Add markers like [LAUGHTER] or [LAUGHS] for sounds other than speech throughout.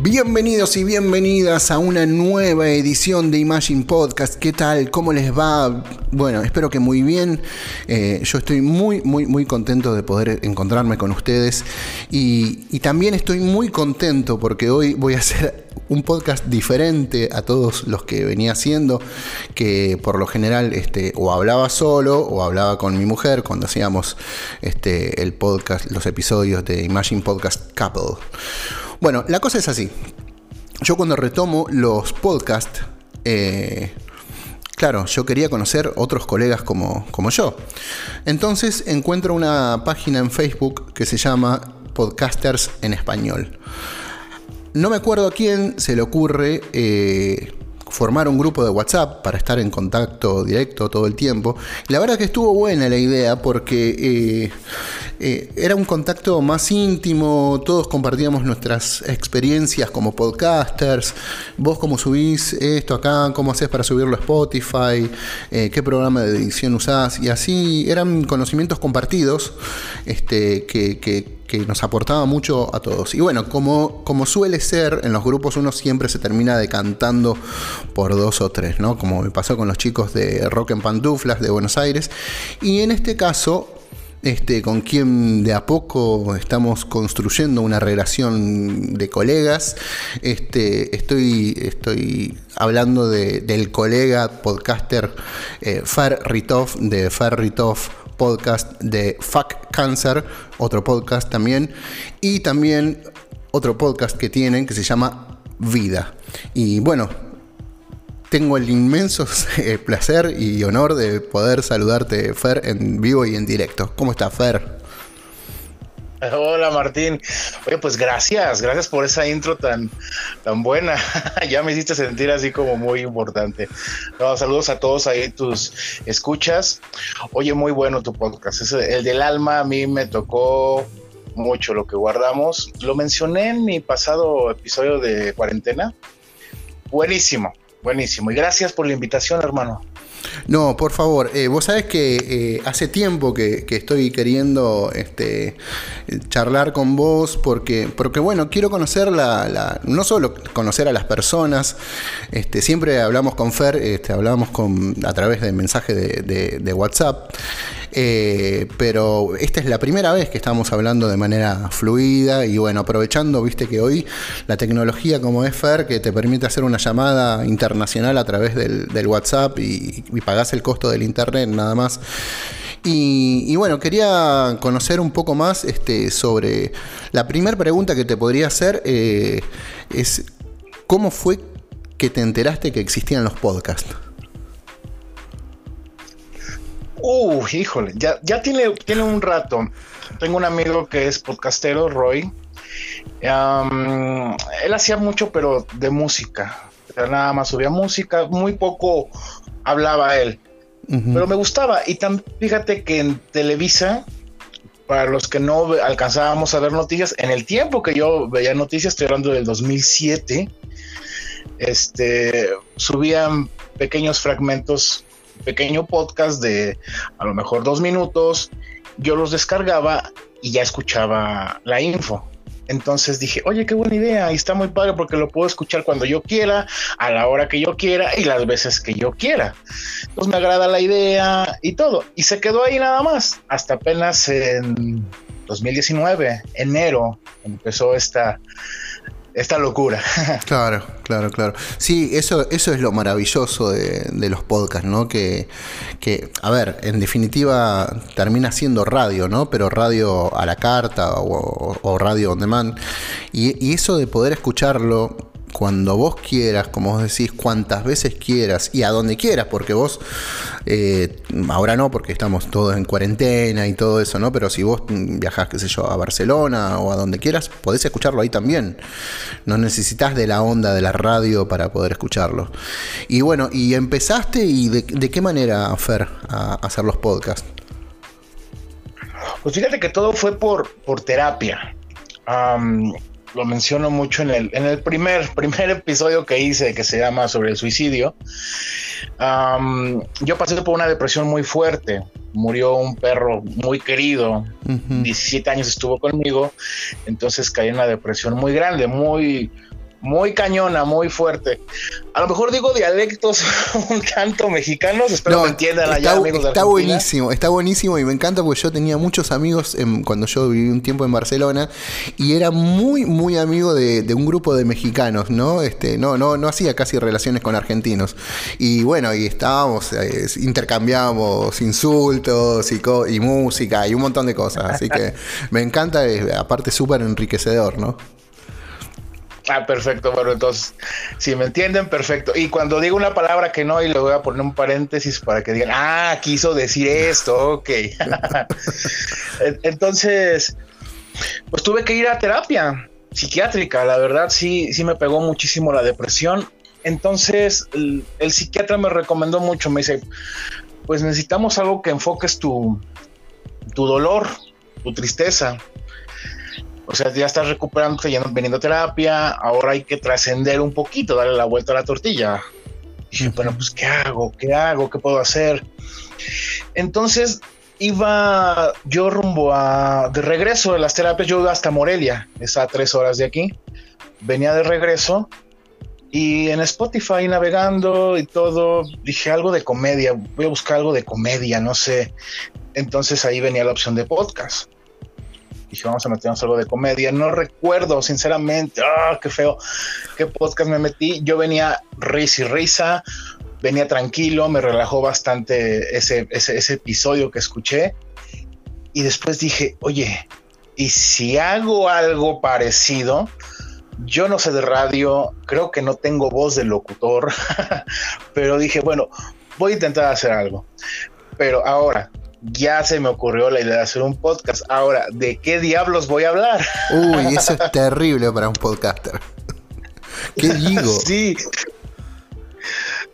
Bienvenidos y bienvenidas a una nueva edición de Imagine Podcast. ¿Qué tal? ¿Cómo les va? Bueno, espero que muy bien. Eh, yo estoy muy, muy, muy contento de poder encontrarme con ustedes y, también estoy muy contento porque hoy voy a hacer un podcast diferente a todos los que venía haciendo, que por lo general este, o hablaba solo o hablaba con mi mujer cuando hacíamos este, el podcast, los episodios de Imagine Podcast Couple. Bueno, la cosa es así. Yo cuando retomo los podcasts, eh, claro, yo quería conocer otros colegas como, como yo. Entonces encuentro una página en Facebook que se llama Podcasters en Español. No me acuerdo a quién se le ocurre eh, formar un grupo de WhatsApp para estar en contacto directo todo el tiempo. La verdad que estuvo buena la idea porque eh, eh, era un contacto más íntimo, todos compartíamos nuestras experiencias como podcasters, vos cómo subís esto acá, cómo haces para subirlo a Spotify, eh, qué programa de edición usás, y así eran conocimientos compartidos este, que, que que nos aportaba mucho a todos. Y bueno, como, como suele ser, en los grupos uno siempre se termina decantando por dos o tres, ¿no? Como me pasó con los chicos de Rock en Pantuflas de Buenos Aires. Y en este caso, este, con quien de a poco estamos construyendo una relación de colegas. Este, estoy, hablando del colega podcaster eh, Fer Ritov de Fer Ritov podcast de Fuck Cancer, otro podcast también, y también otro podcast que tienen que se llama Vida. Y bueno, tengo el inmenso [LAUGHS] eh, placer y honor de poder saludarte, Fer, en vivo y en directo. ¿Cómo estás, Fer? Hola Martín. Oye, pues gracias, gracias por esa intro tan, tan buena. [LAUGHS] ya me hiciste sentir así como muy importante. saludos a todos ahí, tus escuchas. Oye, muy bueno tu podcast. el del alma a mí me tocó mucho lo que guardamos. Lo mencioné en mi pasado episodio de cuarentena. Buenísimo, buenísimo. Y gracias por la invitación, hermano. No, por favor, eh, vos sabés que eh, hace tiempo que, estoy queriendo este, charlar con vos porque, porque bueno, quiero conocer la, no solo conocer a las personas, este, siempre hablamos con Fer, este, hablamos con, a través de mensaje de, de WhatsApp, eh, pero esta es la primera vez que estamos hablando de manera fluida y bueno, aprovechando, viste que hoy la tecnología como es Fer, que te permite hacer una llamada internacional a través del, WhatsApp y, y pagás el costo del internet nada más. Y, bueno, quería conocer un poco más este, sobre la primera pregunta que te podría hacer eh, es ¿cómo fue que te enteraste que existían los podcasts? Uh, híjole, ya, ya tiene, tiene un rato. Tengo un amigo que es podcastero, Roy. él hacía mucho, pero de música. nada más subía música, muy poco hablaba él. Pero me gustaba. Y también fíjate que en Televisa, para los que no alcanzábamos a ver noticias, en el tiempo que yo veía noticias, estoy hablando del 2007, este, subían pequeños fragmentos pequeño podcast de a lo mejor dos minutos, yo los descargaba y ya escuchaba la info. Entonces dije, oye, qué buena idea, y está muy padre porque lo puedo escuchar cuando yo quiera, a la hora que yo quiera y las veces que yo quiera. Entonces me agrada la idea y todo. Y se quedó ahí nada más, hasta apenas en 2019, enero, empezó esta, esta locura. [LAUGHS] Claro, claro, claro. Sí, eso, eso es lo maravilloso de, los podcasts, ¿no? Que, que, a ver, en definitiva termina siendo radio, ¿no? Pero radio a la carta o, radio on demand. Y eso de poder escucharlo cuando vos quieras, como vos decís, cuantas veces quieras y a donde quieras, porque vos, eh, ahora no, porque estamos todos en cuarentena y todo eso, ¿no? Pero si vos viajás, qué sé yo, a Barcelona o a donde quieras, podés escucharlo ahí también. No necesitas de la onda de la radio para poder escucharlo. Y bueno, y empezaste y de, qué manera, Fer, a, hacer los podcasts. Pues fíjate que todo fue por, por terapia lo menciono mucho en el, en el primer, [LAUGHS] primer episodio que hice que se llama sobre el suicidio. yo pasé por una depresión muy fuerte. Murió un perro muy querido, 17 años estuvo conmigo, entonces caí en una depresión muy grande, muy, muy cañona, muy fuerte. A lo mejor digo dialectos [LAUGHS] un tanto mexicanos, espero que entiendan allá, está, amigos Está buenísimo, está buenísimo y me encanta porque yo tenía muchos amigos cuando yo viví un tiempo en Barcelona y era muy, muy amigo de, un grupo de mexicanos, ¿no? Este, no, no, no hacía casi relaciones con argentinos. Y bueno, y estábamos, eh, intercambiábamos insultos y, y música y un montón de cosas. Así que me encanta, aparte súper enriquecedor, ¿no? Ah, perfecto. Bueno, entonces, si me entienden, perfecto. Y cuando digo una palabra que no, y le voy a poner un paréntesis para que digan, ah, quiso decir esto, ok. [LAUGHS] entonces, pues tuve que ir a terapia psiquiátrica. La verdad, sí, sí me pegó muchísimo la depresión. Entonces, el, el psiquiatra me recomendó mucho. Me dice, pues necesitamos algo que enfoques tu, tu dolor, tu tristeza o sea, ya estás recuperando, yendo, veniendo a terapia, ahora hay que trascender un poquito, darle la vuelta a la tortilla. Y dije, bueno, pues, ¿qué hago? ¿Qué hago? ¿Qué puedo hacer? Entonces, iba yo rumbo a, de regreso de las terapias, yo iba hasta Morelia, es a tres horas de aquí. Venía de regreso y en Spotify navegando y todo, dije algo de comedia, voy a buscar algo de comedia, no sé. Entonces ahí venía la opción de podcast dije, vamos a meternos algo de comedia. No recuerdo, sinceramente, ah, qué feo, qué podcast me metí. Yo venía risa y risa, venía tranquilo, me relajó bastante ese, ese, episodio que escuché. Y después dije, oye, ¿y si hago algo parecido? Yo no sé de radio, creo que no tengo voz de locutor, [LAUGHS] pero dije, bueno, voy a intentar hacer algo. Pero ahora, ya se me ocurrió la idea de hacer un podcast. Ahora, ¿de qué diablos voy a hablar? Uy, eso es terrible para un podcaster. [LAUGHS] ¿Qué digo? Sí.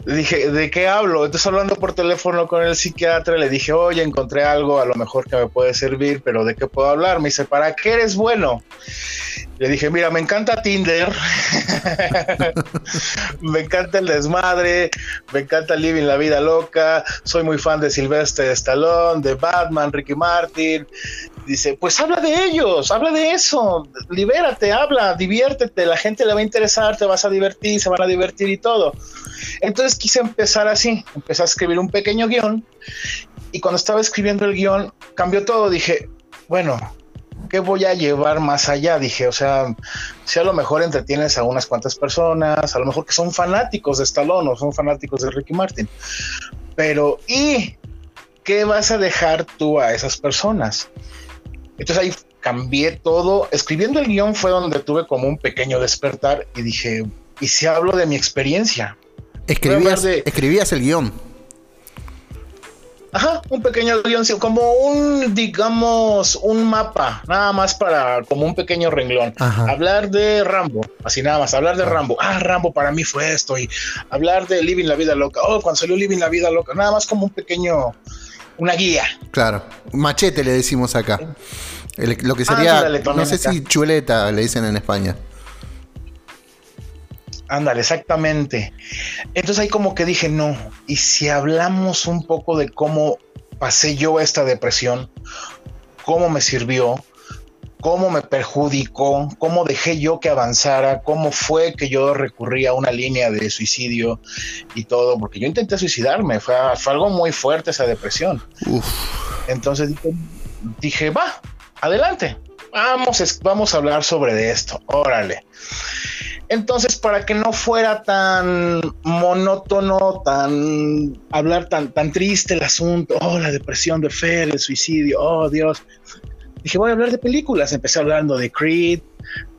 Dije, ¿de qué hablo? Entonces hablando por teléfono con el psiquiatra, le dije, oye, encontré algo a lo mejor que me puede servir, pero ¿de qué puedo hablar? Me dice, ¿para qué eres bueno? Le dije, mira, me encanta Tinder, [LAUGHS] me encanta el desmadre, me encanta Living la Vida Loca, soy muy fan de Sylvester Stallone, de Batman, Ricky Martin. Dice, pues habla de ellos, habla de eso, libérate, habla, diviértete, la gente le va a interesar, te vas a divertir, se van a divertir y todo. Entonces quise empezar así, empecé a escribir un pequeño guion y cuando estaba escribiendo el guion cambió todo, dije, bueno, ¿qué voy a llevar más allá? Dije, o sea, si a lo mejor entretienes a unas cuantas personas, a lo mejor que son fanáticos de Stallone o son fanáticos de Ricky Martin, pero ¿y qué vas a dejar tú a esas personas? Entonces ahí cambié todo. Escribiendo el guion fue donde tuve como un pequeño despertar y dije, ¿y si hablo de mi experiencia? Escribías, escribías el guion. Ajá, un pequeño guion, como un, digamos, un mapa, nada más para, como un pequeño renglón. Hablar de Rambo, así nada más, hablar de Rambo. Ah, Rambo para mí fue esto. Y hablar de Living la Vida Loca. Oh, cuando salió Living la Vida Loca, nada más como un pequeño, una guía. Claro, machete le decimos acá. lo que sería, no sé si chuleta le dicen en España. Ándale, exactamente. Entonces ahí como que dije, no, y si hablamos un poco de cómo pasé yo esta depresión, cómo me sirvió, cómo me perjudicó, cómo dejé yo que avanzara, cómo fue que yo recurrí a una línea de suicidio y todo, porque yo intenté suicidarme, fue, algo muy fuerte esa depresión. Entonces dije, dije, va, adelante, vamos, vamos a hablar sobre esto, órale. Entonces, para que no fuera tan monótono, tan hablar tan, tan triste el asunto, oh, la depresión de Fer, el suicidio, oh Dios, dije, voy a hablar de películas. Empecé hablando de Creed,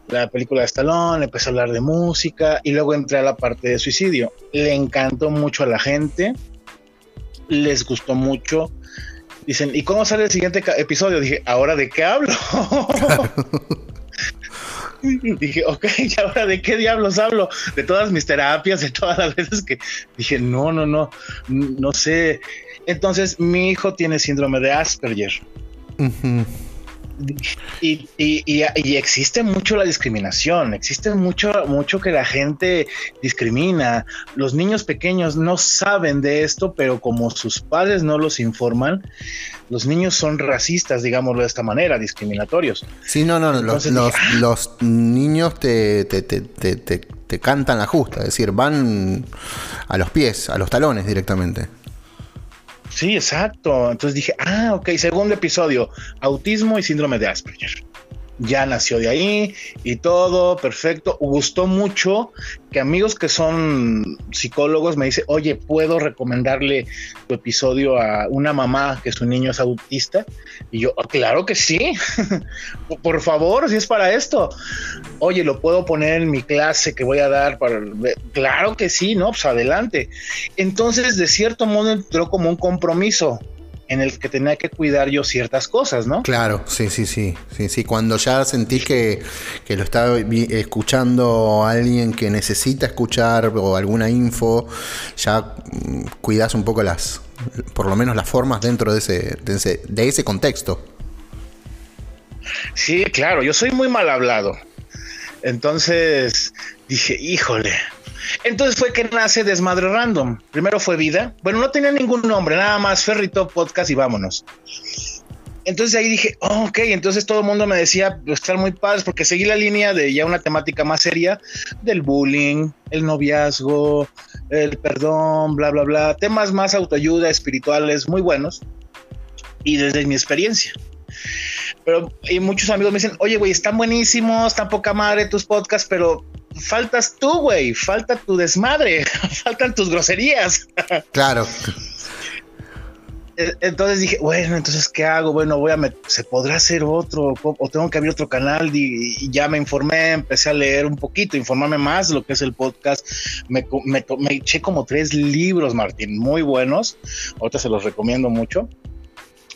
la película de Stallone, empecé a hablar de música y luego entré a la parte de suicidio. Le encantó mucho a la gente, les gustó mucho. Dicen, ¿y cómo sale el siguiente episodio? Dije, ¿ahora de qué hablo? [LAUGHS] Dije, ok, ¿y ahora de qué diablos hablo? De todas mis terapias, de todas las veces que dije, no, no, no, no sé. Entonces, mi hijo tiene síndrome de Asperger. Y, y, existe mucho la discriminación, existe mucho, mucho que la gente discrimina. Los niños pequeños no saben de esto, pero como sus padres no los informan, los niños son racistas, digámoslo de esta manera, discriminatorios. Sí, no, no, los, los, niños te, te, te cantan la justa, es decir, van a los pies, a los talones directamente. Sí, exacto. Entonces dije, ah, ok, segundo episodio, autismo y síndrome de Asperger ya nació de ahí y todo, perfecto. Gustó mucho que amigos que son psicólogos me dice, oye, ¿puedo recomendarle tu episodio a una mamá que su niño es autista? Y yo, ah, claro que sí, [LAUGHS] por favor, si es para esto. Oye, ¿lo puedo poner en mi clase que voy a dar para... Claro que sí, ¿no? Pues adelante. Entonces, de cierto modo, entró como un compromiso en el que tenía que cuidar yo ciertas cosas, ¿no? Claro, sí, sí, sí, sí, sí. Cuando ya sentís que, lo está escuchando alguien que necesita escuchar o alguna info, ya mm, cuidas un poco las, por lo menos las formas dentro de ese, de ese, de ese contexto. Sí, claro, yo soy muy mal hablado. Entonces dije, híjole, entonces fue que nace Desmadre Random. Primero fue Vida. Bueno, no tenía ningún nombre, nada más Ferrito Podcast y vámonos. Entonces ahí dije, oh, ok, entonces todo el mundo me decía, pues, estar muy padres, porque seguí la línea de ya una temática más seria del bullying, el noviazgo, el perdón, bla, bla, bla, temas más autoayuda, espirituales, muy buenos, y desde mi experiencia. Pero y muchos amigos me dicen, oye, güey, están buenísimos, están poca madre tus podcasts, pero faltas tú, güey, falta tu desmadre, [LAUGHS] faltan tus groserías. Claro. E, entonces dije, bueno, entonces, ¿qué hago? Bueno, voy a, ¿se podrá hacer otro? ¿O tengo que abrir otro canal? Y, ya me informé, empecé a leer un poquito, informarme más de lo que es el podcast. Me, me, me eché como tres libros, Martín, muy buenos. Ahorita se los recomiendo mucho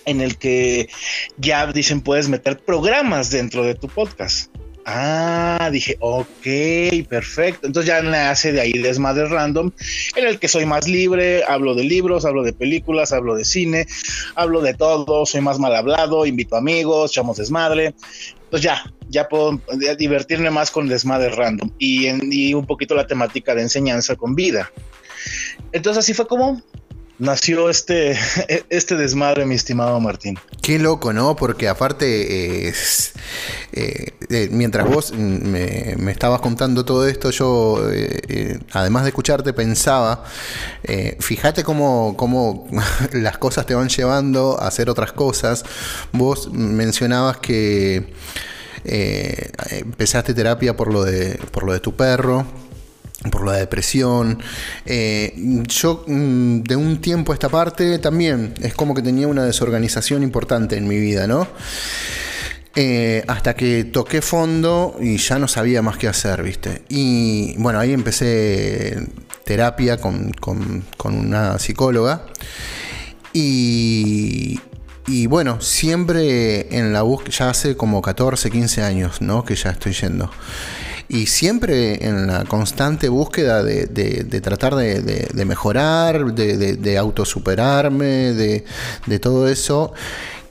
en el que ya dicen puedes meter programas dentro de tu podcast. Ah, dije, ok, perfecto. Entonces ya nace de ahí Desmadre Random, en el que soy más libre, hablo de libros, hablo de películas, hablo de cine, hablo de todo, soy más mal hablado, invito amigos, echamos desmadre. Entonces ya, ya puedo divertirme más con Desmadre Random y, y un poquito la temática de enseñanza con vida. Entonces así fue como nació este, [LAUGHS] este desmadre, mi estimado Martín. Qué loco, ¿no? Porque aparte, eh, eh, mientras vos me, estabas contando todo esto, yo, eh, además de escucharte, pensaba, fíjate cómo, cómo [LAUGHS] las cosas te van llevando a hacer otras cosas. Vos mencionabas que empezaste terapia por lo de, por lo de tu perro por la depresión. Eh, yo mm, de un tiempo a esta parte también es como que tenía una desorganización importante en mi vida, ¿no? Eh, hasta que toqué fondo y ya no sabía más qué hacer, ¿viste? Y bueno, ahí empecé terapia con, una psicóloga. Y, y bueno, siempre en la búsqueda, ya hace como 14, 15 años, ¿no? Que ya estoy yendo y siempre en la constante búsqueda de, tratar de, mejorar, de, autosuperarme, de, todo eso.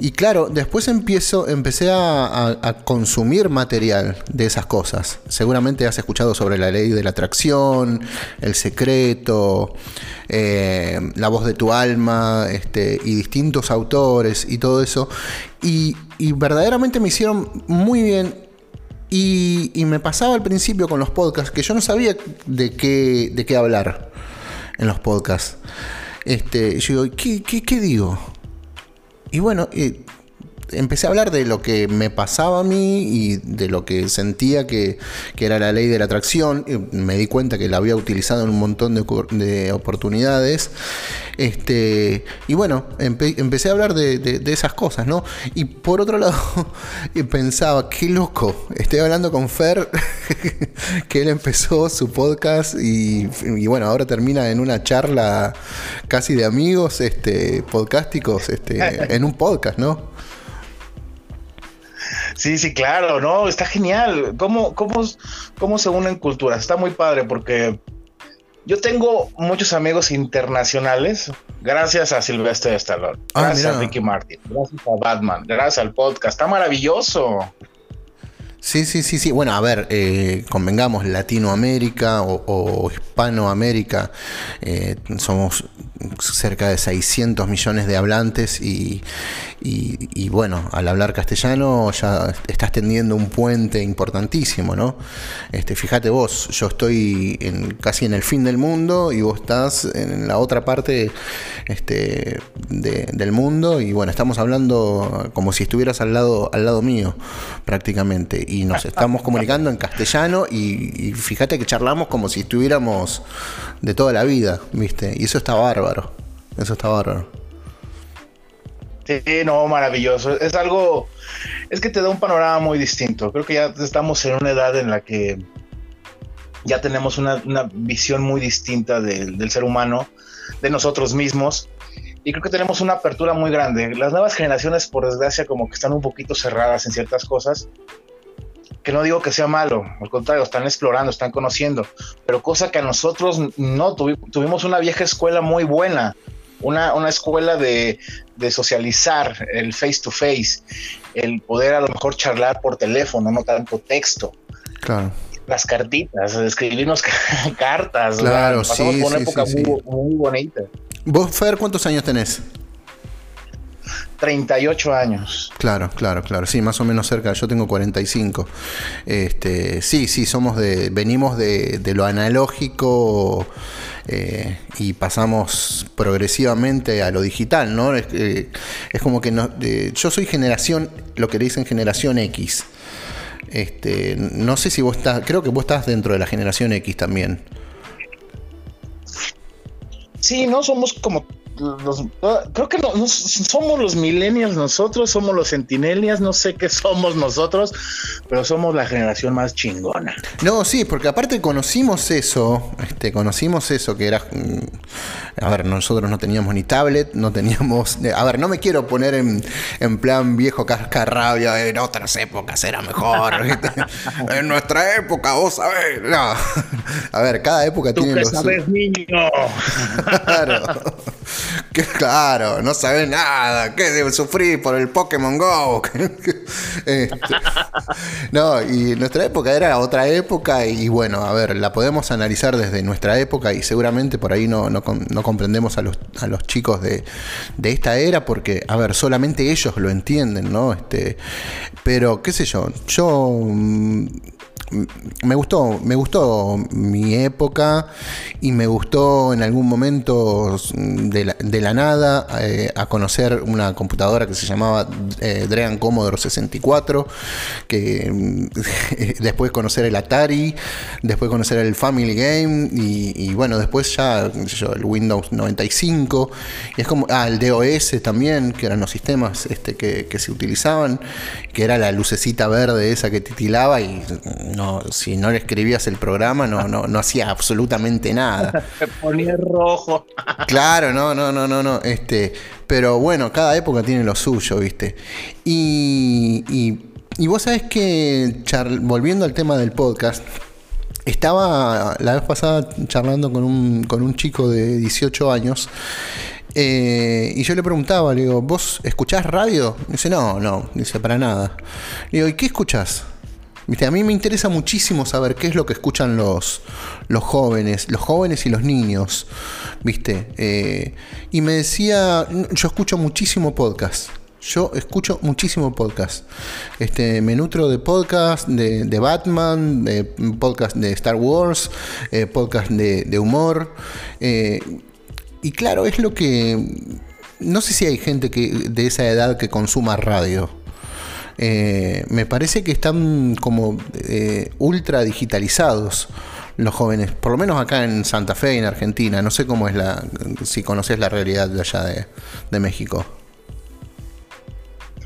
Y claro, después empiezo, empecé a, consumir material de esas cosas. Seguramente has escuchado sobre la ley de la atracción, el secreto, eh, la voz de tu alma, este, y distintos autores y todo eso. y verdaderamente me hicieron muy bien y, me pasaba al principio con los podcasts que yo no sabía de qué, de qué hablar en los podcasts. Este, yo digo, ¿qué, qué, digo? Y bueno, eh, empecé a hablar de lo que me pasaba a mí y de lo que sentía que, era la ley de la atracción. Me di cuenta que la había utilizado en un montón de, oportunidades. Este, y bueno, empecé a hablar de, esas cosas, ¿no? Y por otro lado, [LAUGHS] pensaba, qué loco, estoy hablando con Fer, [LAUGHS] que él empezó su podcast y, y, bueno, ahora termina en una charla casi de amigos este, podcásticos este, [LAUGHS] en un podcast, ¿no? Sí, sí, claro, no, está genial. ¿Cómo, cómo, cómo se unen culturas? Está muy padre porque yo tengo muchos amigos internacionales, gracias a Silvestre Stallone, ah, gracias a Ricky Martin, gracias a Batman, gracias al podcast. Está maravilloso. Sí, sí, sí, sí. Bueno, a ver, eh, convengamos, Latinoamérica o, Hispanoamérica, eh, somos cerca de 600 millones de hablantes y, y, bueno, al hablar castellano ya estás tendiendo un puente importantísimo, ¿no? Este, fíjate vos, yo estoy en, casi en el fin del mundo y vos estás en la otra parte este, del mundo y bueno, estamos hablando como si estuvieras al lado, al lado mío prácticamente y nos estamos comunicando en castellano y, y fíjate que charlamos como si estuviéramos de toda la vida, ¿viste? Y eso está bárbaro, eso está bárbaro. Sí, no, maravilloso. Es algo, es que te da un panorama muy distinto. Creo que ya estamos en una edad en la que ya tenemos una, visión muy distinta del ser humano, de nosotros mismos. Y creo que tenemos una apertura muy grande. Las nuevas generaciones, por desgracia, como que están un poquito cerradas en ciertas cosas. Que no digo que sea malo, al contrario, están explorando, están conociendo. Pero cosa que a nosotros no, tuvimos una vieja escuela muy buena una, escuela de, socializar, el face to face, el poder a lo mejor charlar por teléfono, no tanto texto. Claro. Las cartitas, escribirnos [LAUGHS] cartas. Claro, sí, por una época muy, muy bonita. ¿Vos, Fer, cuántos años tenés? 38 años. Claro, claro, claro. Sí, más o menos cerca. Yo tengo 45. Este, sí, sí, somos de. Venimos de, lo analógico eh, y pasamos progresivamente a lo digital, ¿no? Es, es como que no, yo soy generación, lo que le dicen generación X. Este, no sé si vos estás. Creo que vos estás dentro de la generación X también. Sí, no somos como creo que no, somos los millennials nosotros, somos los centinelias, no sé qué [LAUGHS] somos nosotros, pero somos la generación más chingona. No, sí, porque aparte conocimos eso, este, conocimos eso que era, mm, a ver, nosotros no teníamos ni tablet, no teníamos, [LAUGHS] a ver, no me quiero poner en, plan viejo cascarrabia, en otras épocas era mejor, [LAUGHS] en nuestra época, vos sabés, no. a ver, cada época ¿Tú tiene los... sabes, niño. claro. [LAUGHS] claro, no sabe nada. ¿Qué debe sufrir por el Pokémon Go? [LAUGHS] Este, no, y nuestra época era otra época y bueno, a ver, la podemos analizar desde nuestra época y seguramente por ahí no, no, comprendemos a los, a los chicos de, de, esta era porque, a ver, solamente ellos lo entienden, ¿no? Este, pero, qué sé yo, yo... Me gustó, me gustó mi época y me gustó en algún momento de la, nada eh, a conocer una computadora que se llamaba eh, Dream Commodore 64, que [LAUGHS] después conocer el Atari, después conocer el Family Game y, bueno, después ya el Windows 95 y es como, ah, el DOS también, que eran los sistemas este, que, que se utilizaban, que era la lucecita verde esa que titilaba y si no le escribías el programa, no, no, no hacía absolutamente nada. [LAUGHS] Se ponía rojo. claro, no, no, no, no, no. Este, pero bueno, cada época tiene lo suyo, ¿viste? Y, y, vos sabés que, volviendo al tema del podcast, estaba la vez pasada charlando con un, con un chico de 18 años. Eh, y yo le preguntaba, le digo, ¿vos escuchás radio? dice, no, no, dice, para nada. Le digo, ¿y qué escuchás? A mí me interesa muchísimo saber qué es lo que escuchan los, los jóvenes, los jóvenes y los niños, ¿viste? Eh, y me decía, yo escucho muchísimo podcast. Yo escucho muchísimo podcast. Este, me nutro de podcast de, Batman, de podcast de Star Wars, eh, podcast de, humor. Eh, y claro, es lo que. No sé si hay gente que, de esa edad que consuma radio. Eh, me parece que están como eh, ultra digitalizados los jóvenes, por lo menos acá en Santa Fe, en Argentina. No sé cómo es la, si conoces la realidad de allá de, México.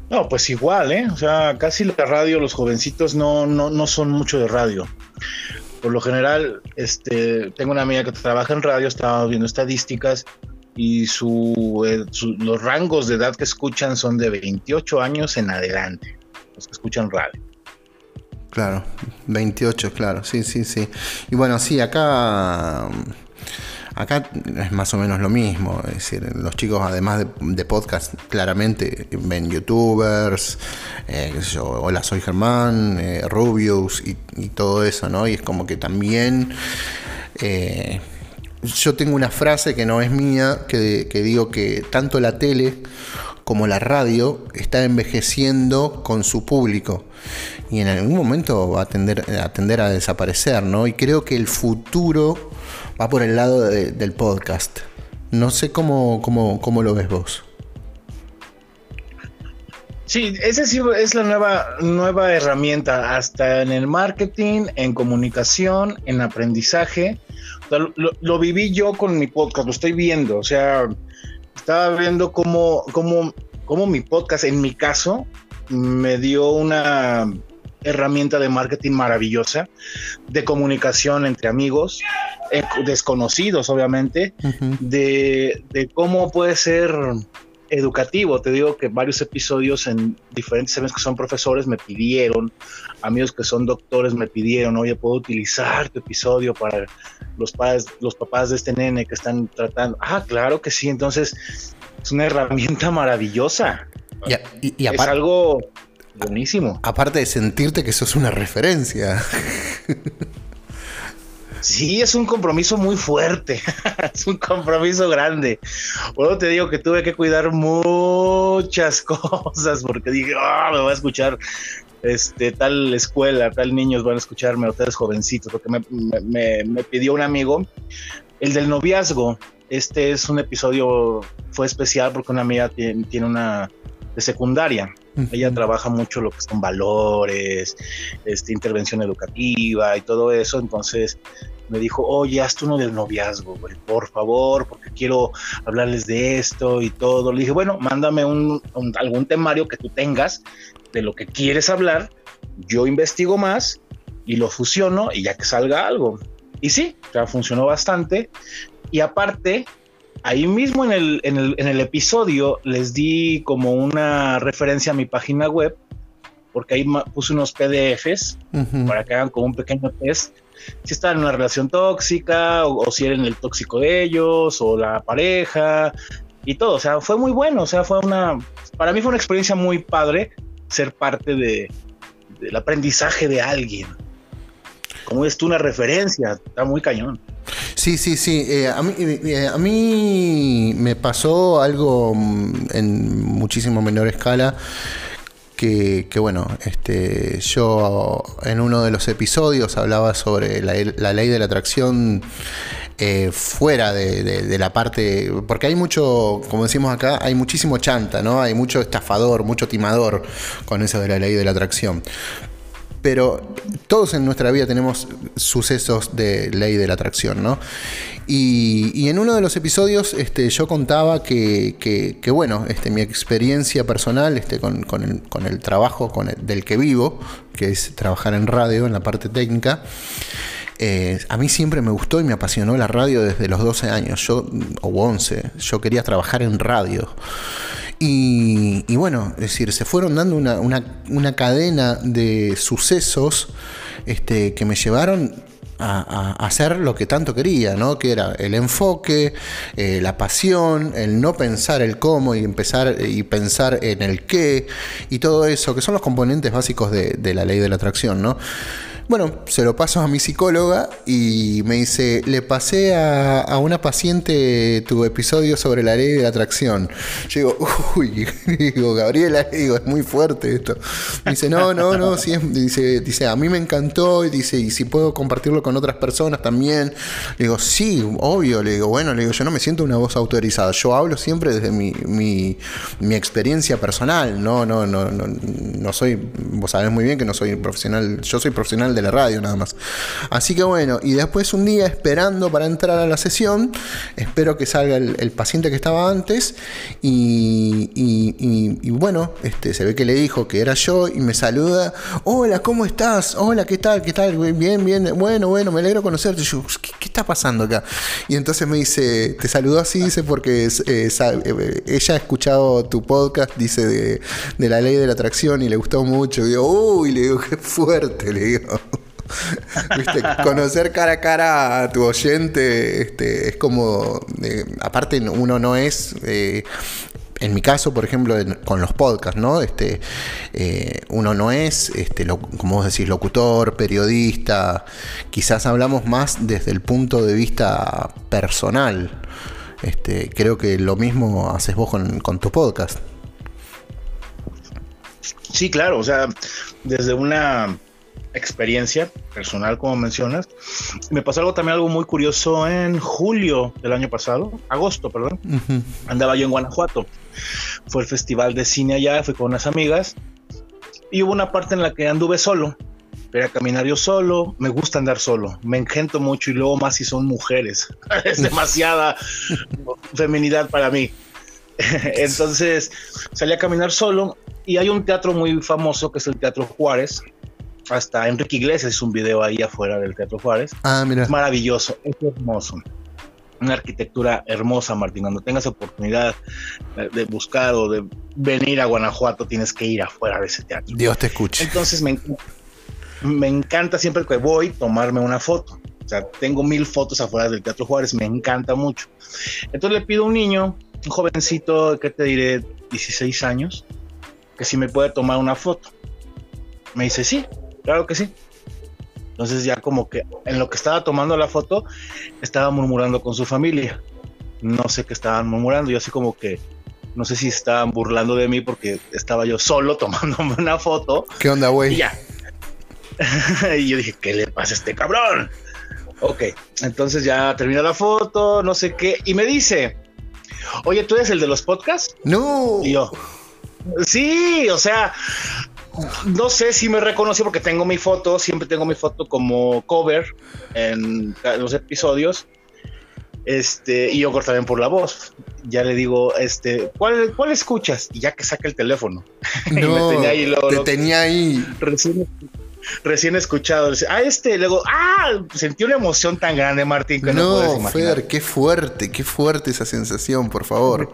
No, pues igual, ¿eh? O sea, casi la radio, los jovencitos no, no, no son mucho de radio. Por lo general, este, tengo una amiga que trabaja en radio, estaba viendo estadísticas y su, eh, los rangos de edad que escuchan son de 28 años en adelante los que escuchan radio. Claro, 28, claro, sí, sí, sí. Y bueno, sí, acá, acá es más o menos lo mismo. Es decir, los chicos, además de, podcast, claramente ven youtubers, eh, hola, soy Germán, eh, Rubius y, todo eso, ¿no? Y es como que también. Eh, yo tengo una frase que no es mía, que digo que tanto la tele como la radio está envejeciendo con su público y en algún momento va a tender, a, desaparecer, ¿no? Y creo que el futuro va por el lado del podcast. No sé cómo, cómo, cómo lo ves vos. Sí, esa sí es la nueva, nueva herramienta, hasta en el marketing, en comunicación, en aprendizaje. lo, viví yo con mi podcast, lo estoy viendo, o sea, estaba viendo cómo, cómo, cómo mi podcast, en mi caso, me dio una herramienta de marketing maravillosa, de comunicación entre amigos, eh, desconocidos obviamente, de, de, cómo puede ser educativo. Te digo que varios episodios en diferentes amigos que son profesores me pidieron, amigos que son doctores me pidieron, oye, puedo utilizar tu episodio para los padres, los papás de este nene que están tratando. Ah, claro que sí. Entonces es una herramienta maravillosa. Y, es algo buenísimo. Aparte de sentirte que sos una referencia. [LAUGHS] Sí, es un compromiso muy fuerte, [LAUGHS] es un compromiso grande. Bueno, te digo que tuve que cuidar muchas [LAUGHS] cosas porque dije, ah, me voy a escuchar este, tal escuela, tal niños van a escucharme, o tales jovencitos, porque me, me, pidió un amigo, el del noviazgo. Este es un episodio, fue especial porque una amiga tiene, tiene una de secundaria. Ella trabaja mucho lo que son valores, este, intervención educativa y todo eso. Entonces me dijo, oye, haz tú uno del noviazgo, por favor, porque quiero hablarles de esto y todo. Le dije, bueno, mándame un, algún temario que tú tengas de lo que quieres hablar. Yo investigo más y lo fusiono y ya que salga algo. Y sí, ya funcionó bastante. Y aparte, Ahí mismo en el, en el, en el episodio les di como una referencia a mi página web, porque ahí puse unos PDFs para que hagan como un pequeño test si están en una relación tóxica o, si eran el tóxico de ellos o la pareja y todo. O sea, fue muy bueno. O sea, fue una. Para mí fue una experiencia muy padre ser parte de, del aprendizaje de alguien. Como es tú una referencia, está muy cañón. Sí, sí, sí. Eh, a, mí, eh, a, mí, me pasó algo mm, en muchísimo menor escala. Que, bueno, este, yo en uno de los episodios hablaba sobre la, ley de la atracción eh, fuera de, la parte, porque hay mucho, como decimos acá, hay muchísimo chanta, ¿no? Hay mucho estafador, mucho timador con eso de la ley de la atracción. Pero todos en nuestra vida tenemos sucesos de ley de la atracción, ¿no? Y, en uno de los episodios este, yo contaba que, bueno, este, mi experiencia personal este, con, el, trabajo con del que vivo, que es trabajar en radio, en la parte técnica, eh, a mí siempre me gustó y me apasionó la radio desde los 12 años, yo, o 11, yo quería trabajar en radio. Y, bueno, es decir, se fueron dando una, cadena de sucesos este, que me llevaron a, hacer lo que tanto quería, ¿no? Que era el enfoque, eh, la pasión, el no pensar el cómo y empezar y pensar en el qué y todo eso, que son los componentes básicos de, de la ley de la atracción, ¿no? Bueno, se lo paso a mi psicóloga y me dice, le pasé a, una paciente tu episodio sobre la ley de la atracción. Yo digo, [LAUGHS] uy, [LAUGHS] digo, Gabriela, [LAUGHS] digo, es muy fuerte esto. Dice, no, no, no, sí, dice, dice, a mí me encantó y dice, y si puedo compartirlo con otras personas también. Le digo, sí, obvio, le digo, bueno, le digo, yo no me siento una voz autorizada, yo hablo siempre desde mi, mi, mi experiencia personal, no, no, no, no, no soy, vos sabés muy bien que no soy profesional, yo soy profesional de la radio nada más. Así que bueno, y después un día esperando para entrar a la sesión, espero que salga el, paciente que estaba antes y, bueno, este, se ve que le dijo que era yo y me saluda, hola, ¿cómo estás? Hola, ¿qué tal? ¿Qué tal? Bien, bien, bueno, bueno, me alegro conocerte. Yo, ¿qué, está pasando acá? Y entonces me dice, te saludó así, dice, porque eh, ella ha escuchado tu podcast, dice, de, de la ley de la atracción y le gustó mucho. Y digo, uy, le digo, qué fuerte, le digo. [LAUGHS] Conocer cara a cara a tu oyente este, es como, eh, aparte uno no es... Eh, en mi caso, por ejemplo, con los podcasts, ¿no? Este, eh, uno no es, este, como vos decís, locutor, periodista, quizás hablamos más desde el punto de vista personal. Este, creo que lo mismo haces vos con, con tu podcast. Sí, claro, o sea, desde una experiencia personal, como mencionas. Me pasó algo también algo muy curioso en julio del año pasado, agosto, perdón. Andaba yo en Guanajuato. Fue el festival de cine allá, fui con unas amigas y hubo una parte en la que anduve solo. Era caminar yo solo, me gusta andar solo, me engento mucho y luego más si son mujeres. [LAUGHS] es demasiada [LAUGHS] feminidad para mí. [LAUGHS] Entonces salí a caminar solo y hay un teatro muy famoso que es el Teatro Juárez, hasta Enrique Iglesias hizo un video ahí afuera del Teatro Juárez. Ah, mira. Maravilloso, es hermoso. Una arquitectura hermosa, Martín. Cuando tengas oportunidad de buscar o de venir a Guanajuato, tienes que ir afuera de ese teatro. Dios te escuche. Entonces me, me encanta siempre que voy tomarme una foto. O sea, tengo mil fotos afuera del Teatro Juárez, me encanta mucho. Entonces le pido a un niño, un jovencito, ¿qué te diré? 16 años, que si me puede tomar una foto. Me dice, sí, Claro que sí. Entonces ya como que en lo que estaba tomando la foto, estaba murmurando con su familia. No sé qué estaban murmurando. Yo así como que, no sé si estaban burlando de mí porque estaba yo solo [LAUGHS] tomándome una foto. ¿Qué onda, güey? Y ya. [LAUGHS] y yo dije, ¿qué le pasa a este cabrón? Ok, entonces ya termina la foto, no sé qué, y me dice, oye, ¿tú eres el de los podcasts? No. Y yo, sí, o sea, no sé si me reconoció porque tengo mi foto, siempre tengo mi foto como cover en los episodios. Este, y yo también por la voz. Ya le digo, este, ¿cuál, cuál escuchas? Y ya que saca el teléfono. [LAUGHS] No, tenía ahí, te tenía ahí recién escuchado. Ah, este, luego, ah, sentí una emoción tan grande, Martín, que no, no Fer, qué fuerte, qué fuerte esa sensación, por favor.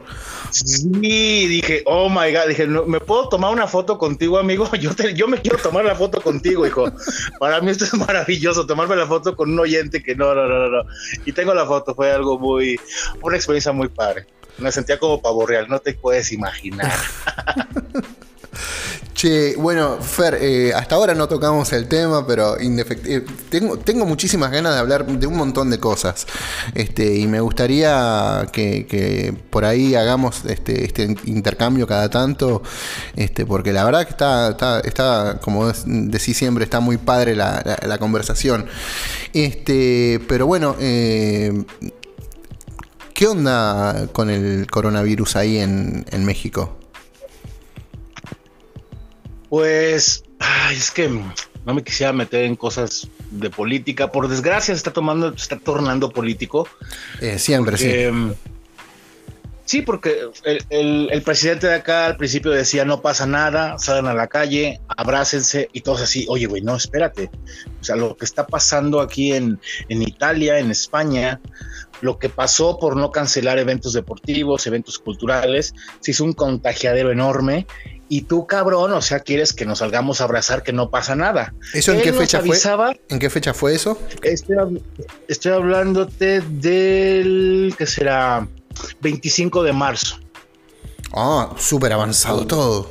Sí, dije, oh my god, dije, ¿me puedo tomar una foto contigo, amigo? [LAUGHS] Yo, yo me quiero tomar la foto contigo, hijo. Para mí esto es maravilloso, tomarme la foto con un oyente que no, no, no, no. Y tengo la foto, fue algo muy, una experiencia muy padre. Me sentía como pavo real, no te puedes imaginar. [LAUGHS] Che, bueno, Fer, eh, hasta ahora no tocamos el tema, pero eh, tengo, tengo muchísimas ganas de hablar de un montón de cosas. Este, y me gustaría que, por ahí hagamos este, este, intercambio cada tanto, este, porque la verdad que está, está, está como decís siempre, está muy padre la, conversación. Este, pero bueno, eh, ¿qué onda con el coronavirus ahí en, en México? Pues, es que no me quisiera meter en cosas de política. Por desgracia, se está tomando, se está tornando político. Eh, siempre, sí. Mm, sí, porque el, presidente de acá al principio decía no pasa nada, salgan a la calle, abrácense y todos así, oye, güey, no, espérate. O sea, lo que está pasando aquí en, en Italia, en España, lo que pasó por no cancelar eventos deportivos, eventos culturales, se hizo un contagiadero enorme y tú, cabrón, o sea, quieres que nos salgamos a abrazar, que no pasa nada. ¿Eso en qué fecha fue? ¿En qué fecha fue eso? Estoy, estoy hablándote del, que será? 25 de marzo. Ah, súper avanzado todo.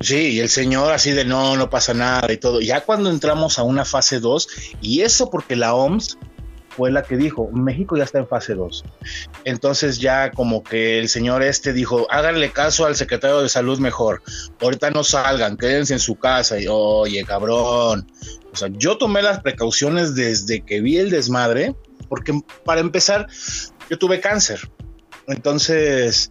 Sí, y el señor así de no, no pasa nada y todo. Ya cuando entramos a una fase 2, y eso porque la OMS fue la que dijo, México ya está en fase 2. Entonces ya como que el señor este dijo, háganle caso al secretario de salud mejor, ahorita no salgan, quédense en su casa. Y oye, cabrón. O sea, yo tomé las precauciones desde que vi el desmadre, porque para empezar, yo tuve cáncer. Entonces,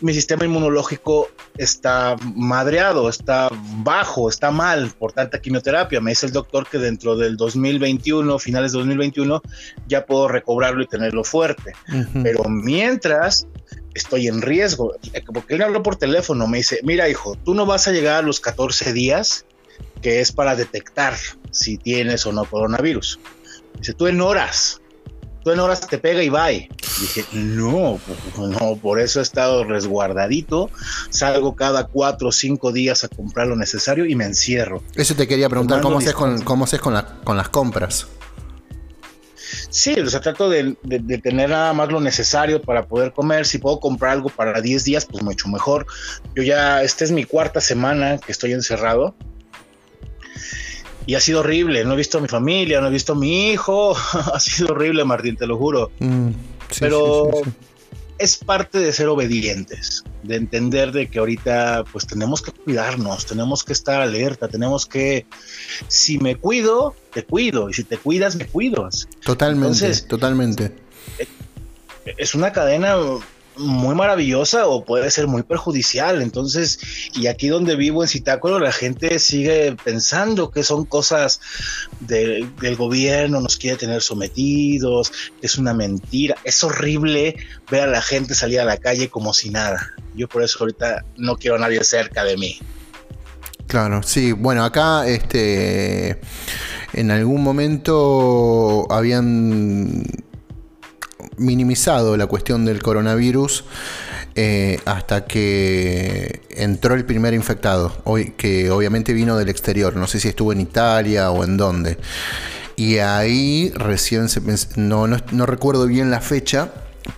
mi sistema inmunológico está madreado, está bajo, está mal por tanta quimioterapia. Me dice el doctor que dentro del 2021, finales de 2021, ya puedo recobrarlo y tenerlo fuerte. Pero mientras estoy en riesgo, porque él me habló por teléfono, me dice, mira hijo, tú no vas a llegar a los 14 días que es para detectar si tienes o no coronavirus. Dice, tú en horas, tú en horas te pega y bye. Dije, no, no, por eso he estado resguardadito. Salgo cada cuatro o cinco días a comprar lo necesario y me encierro. Eso te quería preguntar, ¿cómo haces, con, cómo con, con las compras? Sí, o sea, trato de, tener nada más lo necesario para poder comer. Si puedo comprar algo para 10 días, pues mucho mejor. Yo ya, esta es mi cuarta semana que estoy encerrado. Y ha sido horrible. No he visto a mi familia, no he visto a mi hijo. [LAUGHS] ha sido horrible, Martín, te lo juro. Mm, Pero es parte de ser obedientes, de entender de que ahorita pues tenemos que cuidarnos, tenemos que estar alerta, tenemos que, si me cuido, te cuido, y si te cuidas, me cuidas. Totalmente, totalmente. Es una cadena muy maravillosa o puede ser muy perjudicial. Entonces, y aquí donde vivo en Citácuaro, la gente sigue pensando que son cosas del gobierno, nos quiere tener sometidos, es una mentira. Es horrible ver a la gente salir a la calle como si nada. Yo por eso ahorita no quiero a nadie cerca de mí. Claro, sí, bueno, acá este en algún momento habían minimizado la cuestión del coronavirus eh, hasta que entró el primer infectado, hoy, que obviamente vino del exterior, no sé si estuvo en Italia o en dónde. Y ahí recién se no, no recuerdo bien la fecha,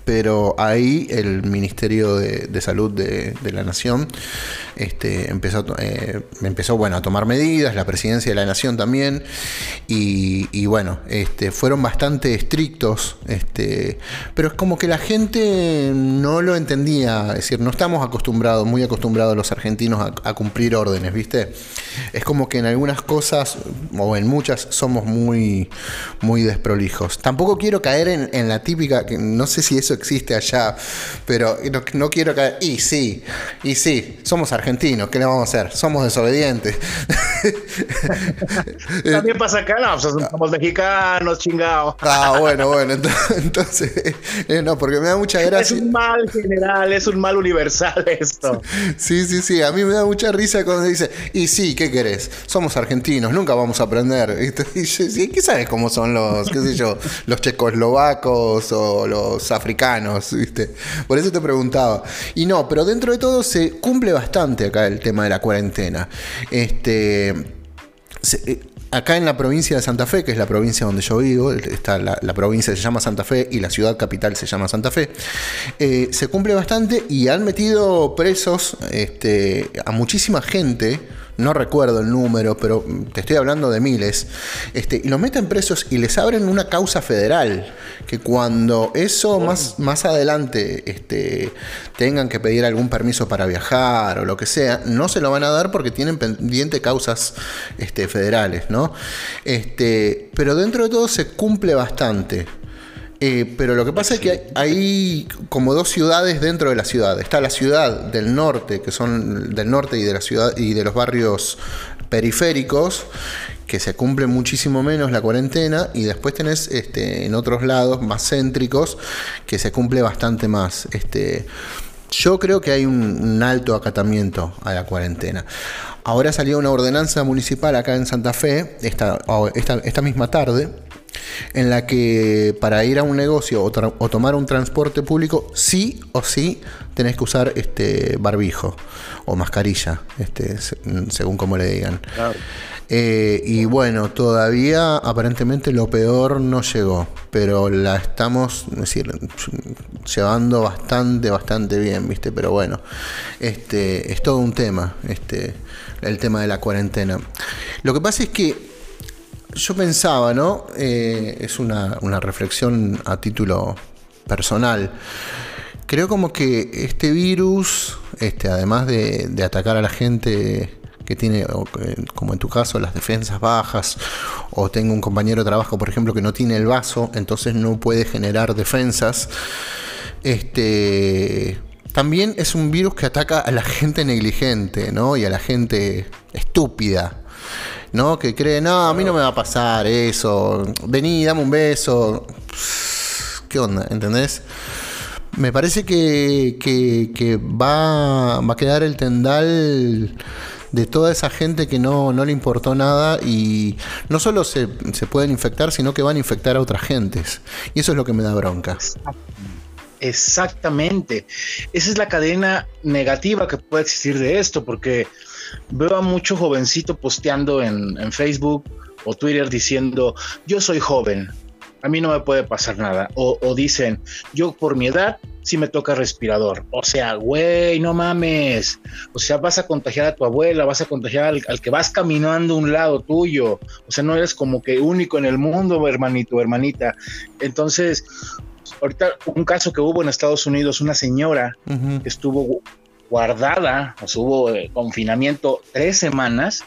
pero ahí el Ministerio de, Salud de, la Nación este, empezó, eh, empezó bueno, a tomar medidas, la presidencia de la Nación también, y, bueno, este, fueron bastante estrictos, este, pero es como que la gente no lo entendía, es decir, no estamos acostumbrados, muy acostumbrados los argentinos a, cumplir órdenes, ¿viste? Es como que en algunas cosas, o en muchas, somos muy, muy desprolijos. Tampoco quiero caer en, la típica, que no sé si eso existe allá, pero no, quiero caer. Y sí, y sí, somos argentinos, ¿qué le vamos a hacer? Somos desobedientes. [LAUGHS] También pasa acá, no, pues, somos mexicanos, chingados. Ah, bueno, bueno, [LAUGHS] entonces, eh, no, porque me da mucha gracia. Es un mal general, es un mal universal esto. Sí, sí, sí, a mí me da mucha risa cuando dice, y sí, ¿qué querés? Somos argentinos, nunca vamos a aprender. [LAUGHS] Y, ¿Qué sabes cómo son los, qué sé yo, los checoslovacos o los africanos? ¿viste? Por eso te preguntaba. Y no, pero dentro de todo se cumple bastante acá el tema de la cuarentena. Este. Eh, acá en la provincia de Santa Fe, que es la provincia donde yo vivo, está la, provincia se llama Santa Fe y la ciudad capital se llama Santa Fe, eh, se cumple bastante y han metido presos este, a muchísima gente no recuerdo el número, pero te estoy hablando de miles, este, y los meten presos y les abren una causa federal, que cuando eso más, más adelante este, tengan que pedir algún permiso para viajar o lo que sea, no se lo van a dar porque tienen pendiente causas este, federales, ¿no? Este, pero dentro de todo se cumple bastante. Eh, pero lo que pasa es que hay, como dos ciudades dentro de la ciudad. Está la ciudad del norte, que son del norte y de la ciudad y de los barrios periféricos, que se cumple muchísimo menos la cuarentena, y después tenés este, en otros lados más céntricos que se cumple bastante más. Este, yo creo que hay un, alto acatamiento a la cuarentena. Ahora salió una ordenanza municipal acá en Santa Fe, esta, esta misma tarde, en la que para ir a un negocio o, tomar un transporte público, sí o sí tenés que usar este barbijo o mascarilla, este, según como le digan. Eh, y bueno, todavía aparentemente lo peor no llegó, pero la estamos decir, llevando bastante, bastante bien, ¿viste? Pero bueno, este, es todo un tema, este, el tema de la cuarentena. Lo que pasa es que yo pensaba, ¿no? Eh, es una, reflexión a título personal. Creo como que este virus, este, además de, atacar a la gente que tiene, como en tu caso, las defensas bajas, o tengo un compañero de trabajo, por ejemplo, que no tiene el vaso, entonces no puede generar defensas. Este, también es un virus que ataca a la gente negligente, ¿no? Y a la gente estúpida. ¿No? Que cree, no, a mí no me va a pasar eso, vení, dame un beso. ¿Qué onda? ¿Entendés? Me parece que, que, va, va, a quedar el tendal de toda esa gente que no, no le importó nada y no solo se, se, pueden infectar, sino que van a infectar a otras gentes. Y eso es lo que me da bronca. Exactamente. Esa es la cadena negativa que puede existir de esto, porque veo a mucho jovencito posteando en, Facebook o Twitter diciendo, yo soy joven, a mí no me puede pasar nada. O, dicen, yo por mi edad sí me toca respirador. O sea, güey, no mames. O sea, vas a contagiar a tu abuela, vas a contagiar al, al, que vas caminando a un lado tuyo. O sea, no eres como que único en el mundo, hermanito, hermanita. Entonces, ahorita un caso que hubo en Estados Unidos, una señora que estuvo guardada, o sea, hubo eh, confinamiento tres semanas,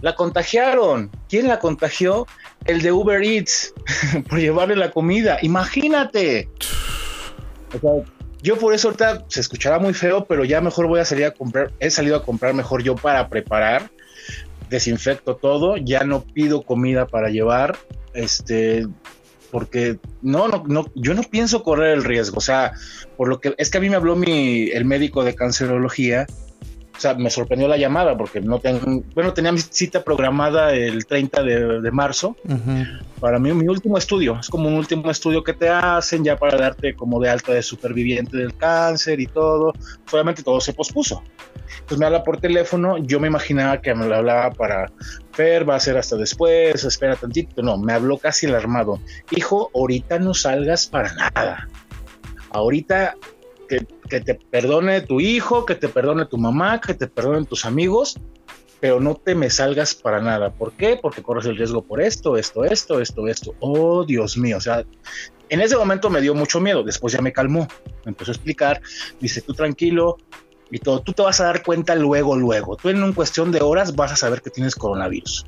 la contagiaron. ¿Quién la contagió? El de Uber Eats, [LAUGHS] por llevarle la comida. Imagínate. yo por eso ahorita se escuchará muy feo, pero ya mejor voy a salir a comprar, he salido a comprar mejor yo para preparar, desinfecto todo, ya no pido comida para llevar, este, porque no, no, no, yo no pienso correr el riesgo. O sea, por lo que es que a mí me habló mi, el médico de cancerología o sea, me sorprendió la llamada porque no tengo, bueno, tenía mi cita programada el 30 de, marzo. Para mí, mi último estudio, es como un último estudio que te hacen ya para darte como de alta de superviviente del cáncer y todo. Solamente todo se pospuso. Entonces me habla por teléfono, yo me imaginaba que me lo hablaba para Fer, va a ser hasta después, espera tantito. No, me habló casi alarmado. Hijo, ahorita no salgas para nada. Ahorita que, te perdone tu hijo, que te perdone tu mamá, que te perdonen tus amigos, pero no te me salgas para nada. ¿Por qué? Porque corres el riesgo por esto, esto, esto, esto, esto. Oh, Dios mío. O sea, en ese momento me dio mucho miedo. Después ya me calmó. Me empezó a explicar. Dice, tú tranquilo y todo. Tú te vas a dar cuenta luego, luego. Tú en una cuestión de horas vas a saber que tienes coronavirus.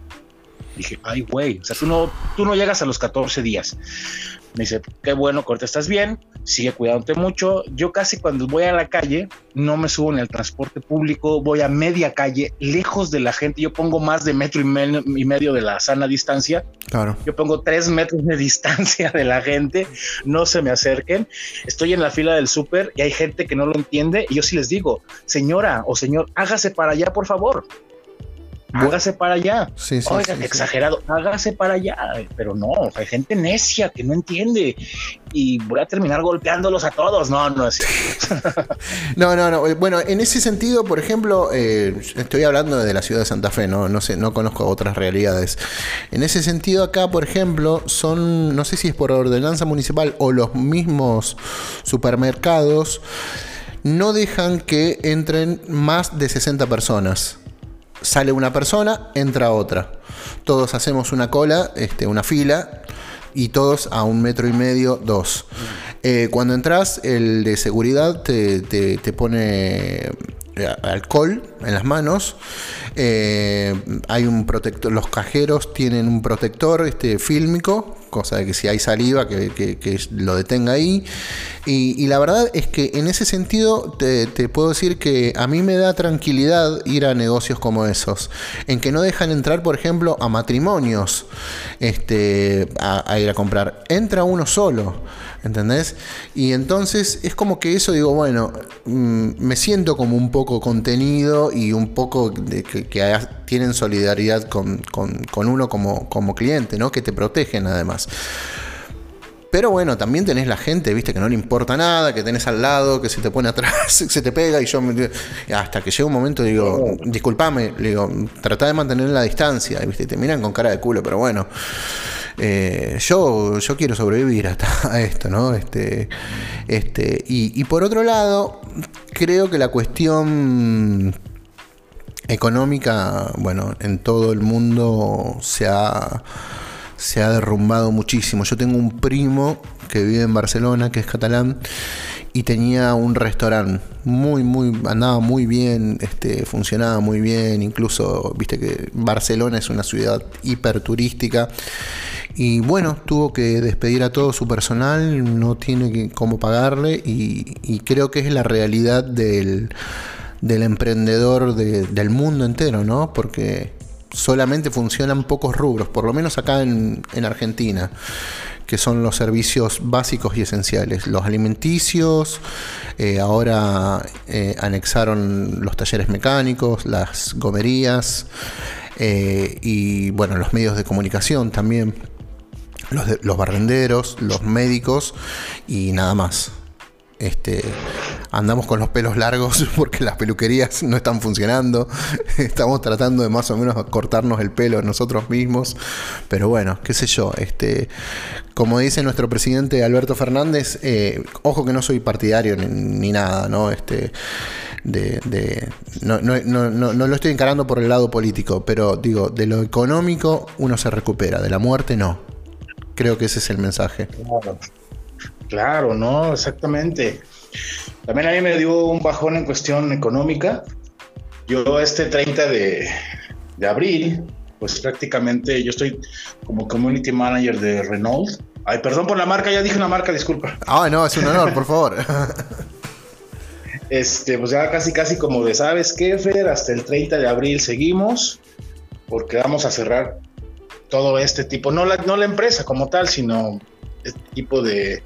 Dije, ay, güey, o sea, tú no, tú no llegas a los 14 días. Me dice, qué bueno, Corte, estás bien, sigue cuidándote mucho. Yo casi cuando voy a la calle, no me subo en el transporte público, voy a media calle, lejos de la gente. Yo pongo más de metro y, medio de la sana distancia. Claro. Yo pongo tres metros de [LAUGHS] distancia de la gente, no se me acerquen. Estoy en la fila del súper y hay gente que no lo entiende. Y yo sí les digo, señora o señor, hágase para allá, por favor hágase para allá. Sí, sí, Oiga, exagerado, hágase para allá. Pero no, hay gente necia que no entiende y voy a terminar golpeándolos a todos. No, no es [LAUGHS] No, no, no. Bueno, en ese sentido, por ejemplo, eh, estoy hablando de la ciudad de Santa Fe, no, no sé, no conozco otras realidades. En ese sentido, acá, por ejemplo, son, no sé si es por ordenanza municipal o los mismos supermercados, no dejan que entren más de 60 personas sale una persona, entra otra. Todos hacemos una cola, este, una fila, y todos a un metro y medio, dos. Eh, cuando entras, el de seguridad te, te pone eh, alcohol en las manos. Eh, hay un protector, los cajeros tienen un protector este, fílmico, cosa de que si hay saliva que, lo detenga ahí. Y, la verdad es que en ese sentido te, puedo decir que a mí me da tranquilidad ir a negocios como esos, en que no dejan entrar, por ejemplo, a matrimonios este, a ir a comprar. Entra uno solo. ¿entendés? Y entonces es como que eso digo, bueno, mm, me siento como un poco contenido y un poco de que, tienen solidaridad con, uno como, como cliente, ¿no? Que te protegen además. Pero bueno, también tenés la gente, viste, que no le importa nada, que tenés al lado, que se te pone atrás, [LAUGHS] se te pega y yo hasta que llega un momento digo, disculpame, le digo, trata de mantener la distancia, viste, te miran con cara de culo, pero bueno. Eh, yo, yo quiero sobrevivir hasta [LAUGHS] a esto, ¿no? Este, este, y, por otro lado, creo que la cuestión económica, bueno, en todo el mundo se ha, se ha derrumbado muchísimo. Yo tengo un primo que vive en Barcelona, que es catalán, y tenía un restaurante muy, muy, andaba muy bien, este, funcionaba muy bien, incluso, viste que Barcelona es una ciudad hiper turística y bueno, tuvo que despedir a todo su personal, no tiene cómo pagarle y, creo que es la realidad del, emprendedor del mundo entero, ¿no? Porque solamente funcionan pocos rubros, por lo menos acá en, Argentina, que son los servicios básicos y esenciales. Los alimenticios, eh, ahora eh, anexaron los talleres mecánicos, las gomerías eh, y bueno, los medios de comunicación también los, los barrenderos, los médicos y nada más. Este, andamos con los pelos largos [LAUGHS] porque las peluquerías no están funcionando. [LAUGHS] Estamos tratando de más o menos cortarnos el pelo nosotros mismos. Pero bueno, qué sé yo. Este, como dice nuestro presidente Alberto Fernández, eh, ojo que no soy partidario ni, nada, ¿no? Este, de, no, no, no, no, lo estoy encarando por el lado político, pero digo, de lo económico uno se recupera, de la muerte no. Creo que ese es el mensaje. Claro, no, exactamente. También a mí me dio un bajón en cuestión económica. Yo este 30 de, de abril, pues prácticamente yo estoy como community manager de Renault. Ay, perdón por la marca, ya dije una marca, disculpa. Ah, no, es un honor, por favor. Este, pues ya casi, casi como de, ¿sabes qué, Fer? Hasta el 30 de abril seguimos, porque vamos a cerrar todo este tipo, no la, no la empresa como tal, sino este tipo de,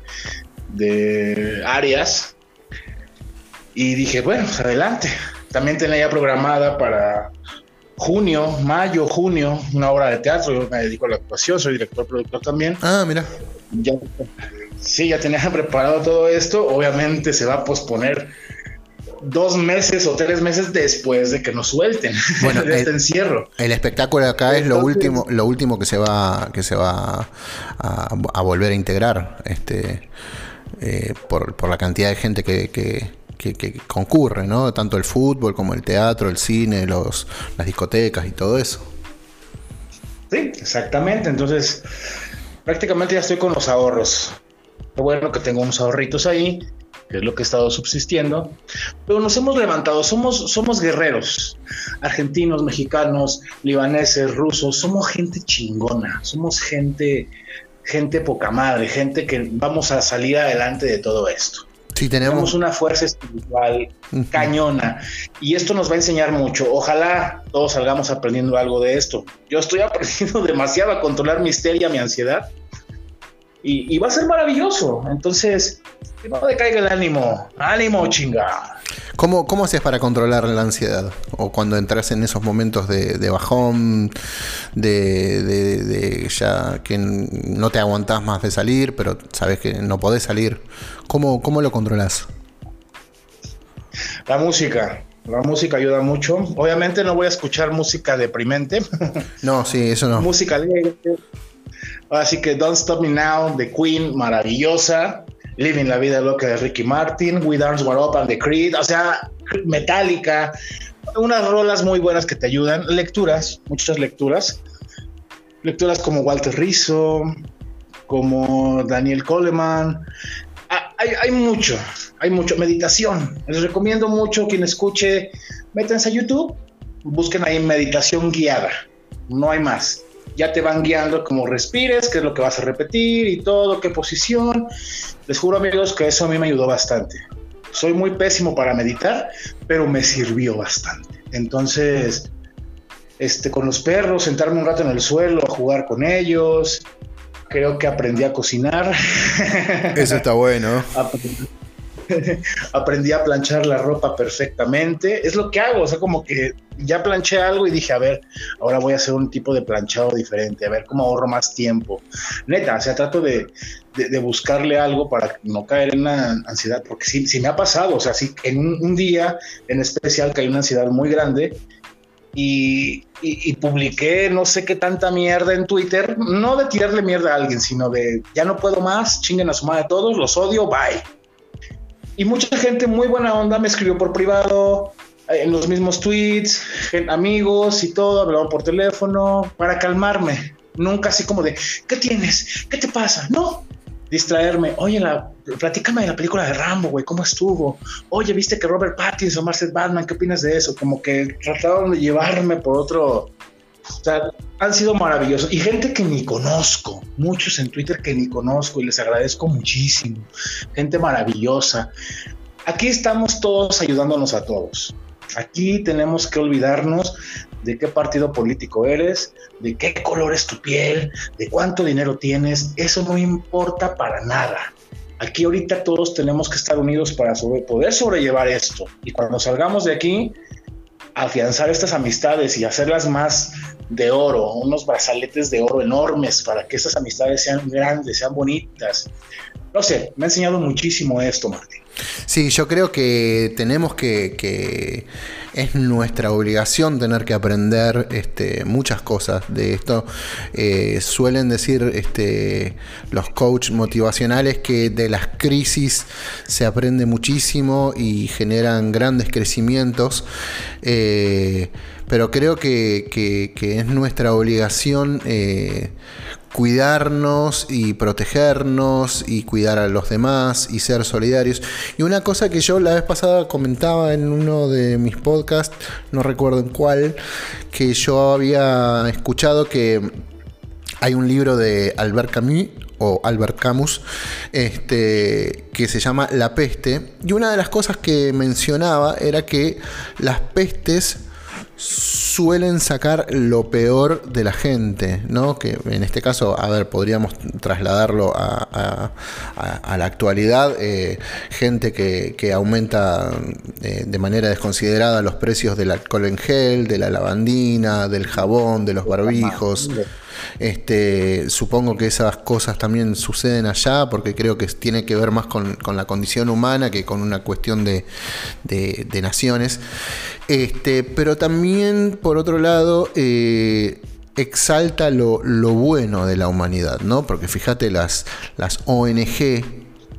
de áreas. Y dije, bueno, pues adelante. También tenía ya programada para junio, mayo, junio, una obra de teatro. Yo me dedico a la actuación, soy director, productor también. Ah, mira. Ya, sí, ya tenía [LAUGHS] preparado todo esto. Obviamente se va a posponer dos meses o tres meses después de que nos suelten [LAUGHS] bueno, de este encierro. El espectáculo acá es lo último, lo último que se va, que se va a, volver a integrar, este, eh, por, la cantidad de gente que, que, concurre, ¿no? Tanto el fútbol como el teatro, el cine, los, las discotecas y todo eso. Sí, exactamente. Entonces, prácticamente ya estoy con los ahorros. Lo bueno que tengo unos ahorritos ahí que es lo que ha estado subsistiendo, pero nos hemos levantado, somos, somos guerreros, argentinos, mexicanos, libaneses, rusos, somos gente chingona, somos gente, gente poca madre, gente que vamos a salir adelante de todo esto. Sí, tenemos... una fuerza espiritual cañona y esto nos va a enseñar mucho. Ojalá todos salgamos aprendiendo algo de esto. Yo estoy [LAUGHS] aprendiendo demasiado a controlar mi histeria, mi ansiedad y, va a ser maravilloso. Entonces, no decaiga el ánimo. Ánimo, chinga. ¿Cómo, ¿Cómo haces para controlar la ansiedad? O cuando entras en esos momentos de, bajón, de, ya que no te aguantás más de salir, pero sabes que no podés salir. ¿Cómo, cómo lo controlas? La música. La música ayuda mucho. Obviamente no voy a escuchar música deprimente. No, sí, eso no. música alegre, Así que Don't Stop Me Now de Queen, maravillosa. Living la vida loca de Ricky Martin, We Dance War Up and the Creed, o sea, metálica, unas rolas muy buenas que te ayudan, lecturas, muchas lecturas, lecturas como Walter Rizzo, como Daniel Coleman, ah, hay, hay, mucho, hay mucho, meditación, les recomiendo mucho quien escuche, métanse a YouTube, busquen ahí meditación guiada, no hay más ya te van guiando cómo respires, qué es lo que vas a repetir y todo, qué posición. Les juro amigos que eso a mí me ayudó bastante. Soy muy pésimo para meditar, pero me sirvió bastante. Entonces, este, con los perros, sentarme un rato en el suelo, a jugar con ellos. Creo que aprendí a cocinar. Eso está bueno. [LAUGHS] [LAUGHS] aprendí a planchar la ropa perfectamente. Es lo que hago, o sea, como que ya planché algo y dije, a ver, ahora voy a hacer un tipo de planchado diferente, a ver cómo ahorro más tiempo. Neta, o sea, trato de, buscarle algo para no caer en la ansiedad, porque sí, sí me ha pasado, o sea, sí, en un, día en especial que hay una ansiedad muy grande. Y, y, publiqué no sé qué tanta mierda en Twitter, no de tirarle mierda a alguien, sino de ya no puedo más, chinguen a su madre todos, los odio, bye y mucha gente muy buena onda me escribió por privado, eh, en los mismos tweets, amigos y todo, hablaban por teléfono para calmarme. Nunca así como de, ¿qué tienes? ¿Qué te pasa? No, distraerme. Oye, la, platícame de la película de Rambo, güey, ¿cómo estuvo? Oye, ¿viste que Robert Pattinson, Marcel Batman, qué opinas de eso? Como que trataron de llevarme por otro, o sea, han sido maravillosos. Y gente que ni conozco, muchos en Twitter que ni conozco y les agradezco muchísimo. Gente maravillosa. Aquí estamos todos ayudándonos a todos. Aquí tenemos que olvidarnos de qué partido político eres, de qué color es tu piel, de cuánto dinero tienes. Eso no importa para nada. Aquí ahorita todos tenemos que estar unidos para poder sobrellevar esto. Y cuando salgamos de aquí, afianzar estas amistades y hacerlas más de oro, unos brazaletes de oro enormes para que estas amistades sean grandes, sean bonitas. no sé, me ha enseñado muchísimo esto, Martín. Sí, yo creo que tenemos que, es nuestra obligación tener que aprender este, muchas cosas de esto. Eh, suelen decir este, los coaches motivacionales que de las crisis se aprende muchísimo y generan grandes crecimientos. Eh, pero creo que, es nuestra obligación eh, cuidarnos y protegernos y cuidar a los demás y ser solidarios. Y una cosa que yo la vez pasada comentaba en uno de mis podcasts, no recuerdo en cuál, que yo había escuchado que hay un libro de Albert Camus o Albert Camus, este, que se llama La peste. Y una de las cosas que mencionaba era que las pestes suelen sacar lo peor de la gente, ¿no? Que en este caso, a ver, podríamos trasladarlo a, la actualidad, eh, gente que, aumenta eh, de manera desconsiderada los precios del alcohol en gel, de la lavandina, del jabón, de los barbijos. Este, supongo que esas cosas también suceden allá porque creo que tiene que ver más con, la condición humana que con una cuestión de, naciones. Este, pero también, por otro lado, eh, exalta lo, bueno de la humanidad, ¿no? Porque fíjate las, las ONG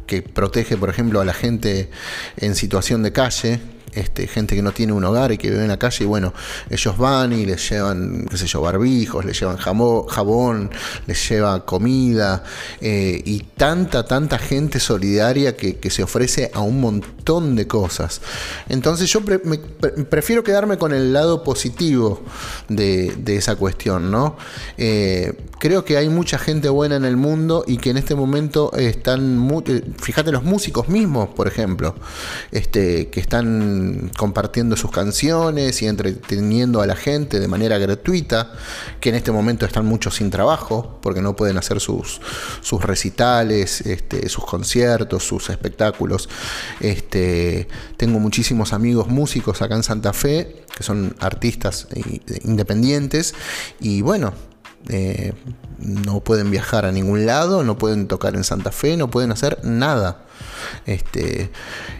que protege, por ejemplo, a la gente en situación de calle, este, gente que no tiene un hogar y que vive en la calle, y bueno, ellos van y les llevan, qué sé yo, barbijos, les llevan jabón, les lleva comida, eh, y tanta, tanta gente solidaria que, se ofrece a un montón de cosas. Entonces yo prefiero quedarme con el lado positivo de, esa cuestión, ¿no? Eh, creo que hay mucha gente buena en el mundo y que en este momento están, eh, fíjate los músicos mismos, por ejemplo, este, que están compartiendo sus canciones y entreteniendo a la gente de manera gratuita, que en este momento están muchos sin trabajo, porque no pueden hacer sus, sus recitales, este, sus conciertos, sus espectáculos. Este, tengo muchísimos amigos músicos acá en Santa Fe, que son artistas eh, independientes, y bueno, eh, no pueden viajar a ningún lado, no pueden tocar en Santa Fe, no pueden hacer nada. Este,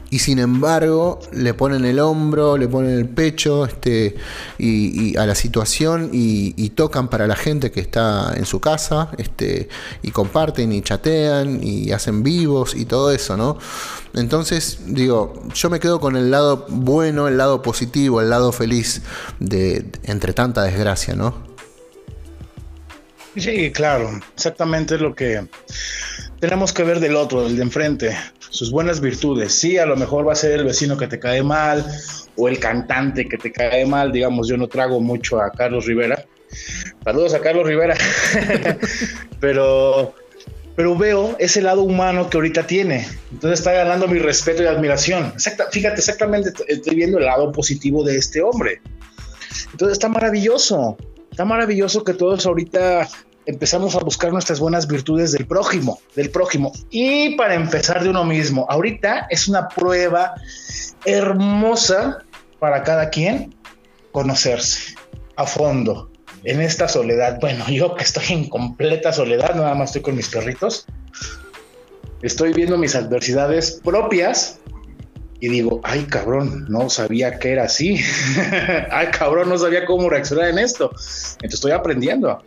y sin embargo, le ponen el hombro, le ponen el pecho este, y, a la situación y, tocan para la gente que está en su casa este, y comparten y chatean y hacen vivos y todo eso, ¿no? Entonces, digo, yo me quedo con el lado bueno, el lado positivo, el lado feliz de entre tanta desgracia, ¿no? Sí, claro, exactamente es lo que tenemos que ver del otro, del de enfrente, sus buenas virtudes. Sí, a lo mejor va a ser el vecino que te cae mal o el cantante que te cae mal. Digamos, yo no trago mucho a Carlos Rivera. Saludos a Carlos Rivera. [LAUGHS] pero, pero veo ese lado humano que ahorita tiene. Entonces está ganando mi respeto y admiración. fíjate, exactamente estoy viendo el lado positivo de este hombre. Entonces está maravilloso. Está maravilloso que todos ahorita empezamos a buscar nuestras buenas virtudes del prójimo, del prójimo. Y para empezar de uno mismo, ahorita es una prueba hermosa para cada quien conocerse a fondo en esta soledad. Bueno, yo que estoy en completa soledad, nada más estoy con mis perritos. Estoy viendo mis adversidades propias y digo, ay cabrón, no sabía que era así. [LAUGHS] ay cabrón, no sabía cómo reaccionar en esto. Entonces estoy aprendiendo.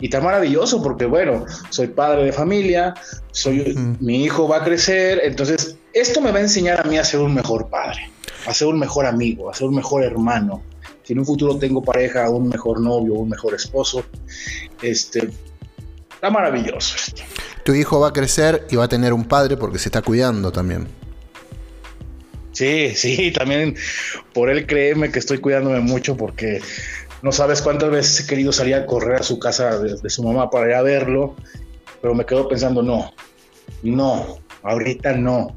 Y está maravilloso porque, bueno, soy padre de familia, soy, mi hijo va a crecer, entonces esto me va a enseñar a mí a ser un mejor padre, a ser un mejor amigo, a ser un mejor hermano. Si en un futuro tengo pareja, un mejor novio, un mejor esposo, este, está maravilloso esto. Tu hijo va a crecer y va a tener un padre porque se está cuidando también. Sí, sí, también por él créeme que estoy cuidándome mucho porque no sabes cuántas veces he querido salir a correr a su casa de, su mamá para ir a verlo, pero me quedo pensando, no, no, ahorita no.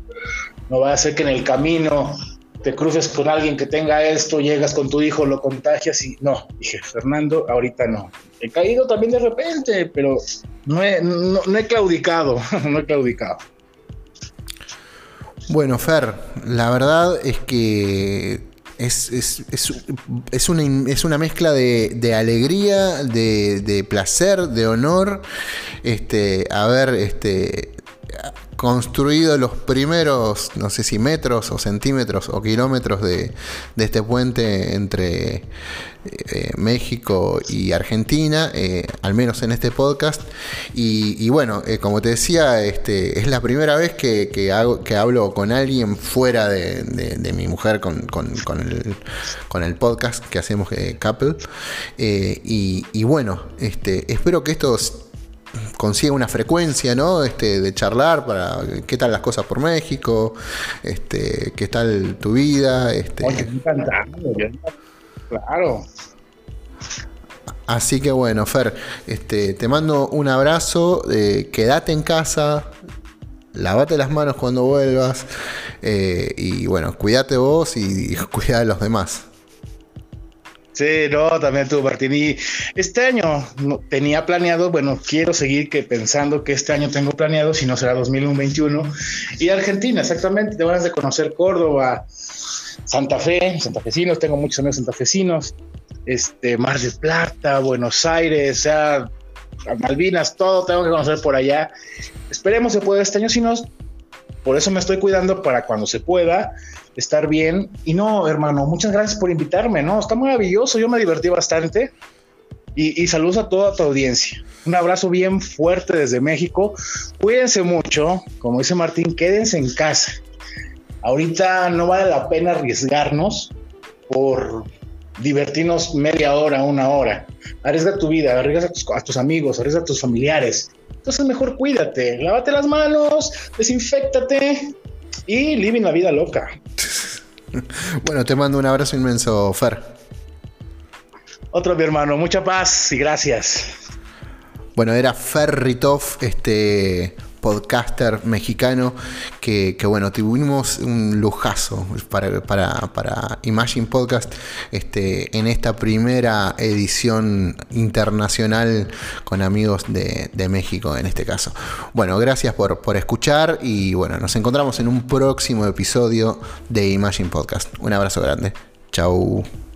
No va a ser que en el camino te cruces con alguien que tenga esto, llegas con tu hijo, lo contagias y no. Dije, Fernando, ahorita no. He caído también de repente, pero no he, no he claudicado, [LAUGHS] no he claudicado. Bueno, Fer, la verdad es que es, es, es, una, es una mezcla de, de alegría, de, de, placer, de honor, este, haber este, construido los primeros, no sé si metros o centímetros o kilómetros de, este puente entre eh, México y Argentina, eh, al menos en este podcast. Y, bueno, eh, como te decía, este, es la primera vez que, hago, que hablo con alguien fuera de, mi mujer con, el, podcast que hacemos Couple. Y, y, bueno, este, espero que esto consiga una frecuencia, ¿no? Este, de charlar para qué tal las cosas por México, este, qué tal tu vida, este. claro. Así que bueno, Fer, este, te mando un abrazo, eh, quédate en casa, lavate las manos cuando vuelvas eh, y bueno, cuídate vos y, [LAUGHS] y cuida de los demás. Sí, no, también Martín. Y este año tenía planeado, bueno, quiero seguir que pensando que este año tengo planeado, si no será 2021, y Argentina, exactamente, te vas de conocer Córdoba, Santa Fe, santafesinos, tengo muchos amigos santafesinos, este, Mar del Plata, Buenos Aires, sea, Malvinas, todo tengo que conocer por allá. Esperemos se pueda este año, si no, por eso me estoy cuidando para cuando se pueda estar bien. Y no, hermano, muchas gracias por invitarme, ¿no? Está maravilloso, yo me divertí bastante. Y, saludos a toda tu audiencia. Un abrazo bien fuerte desde México. Cuídense mucho, como dice Martín, quédense en casa. Ahorita no vale la pena arriesgarnos por divertirnos media hora, una hora. Arriesga tu vida, arriesga a tus, a tus amigos, arriesga a tus familiares. Entonces mejor cuídate, lávate las manos, desinfectate y living la vida loca. [LAUGHS] bueno, te mando un abrazo inmenso, Fer. Otro mi hermano, mucha paz y gracias. Bueno, era Ferritov, este podcaster mexicano que, bueno, tuvimos un lujazo para, para, Imagine Podcast este, en esta primera edición internacional con amigos de, México en este caso. Bueno, gracias por, por escuchar y bueno, nos encontramos en un próximo episodio de Imagine Podcast. Un abrazo grande. Chau.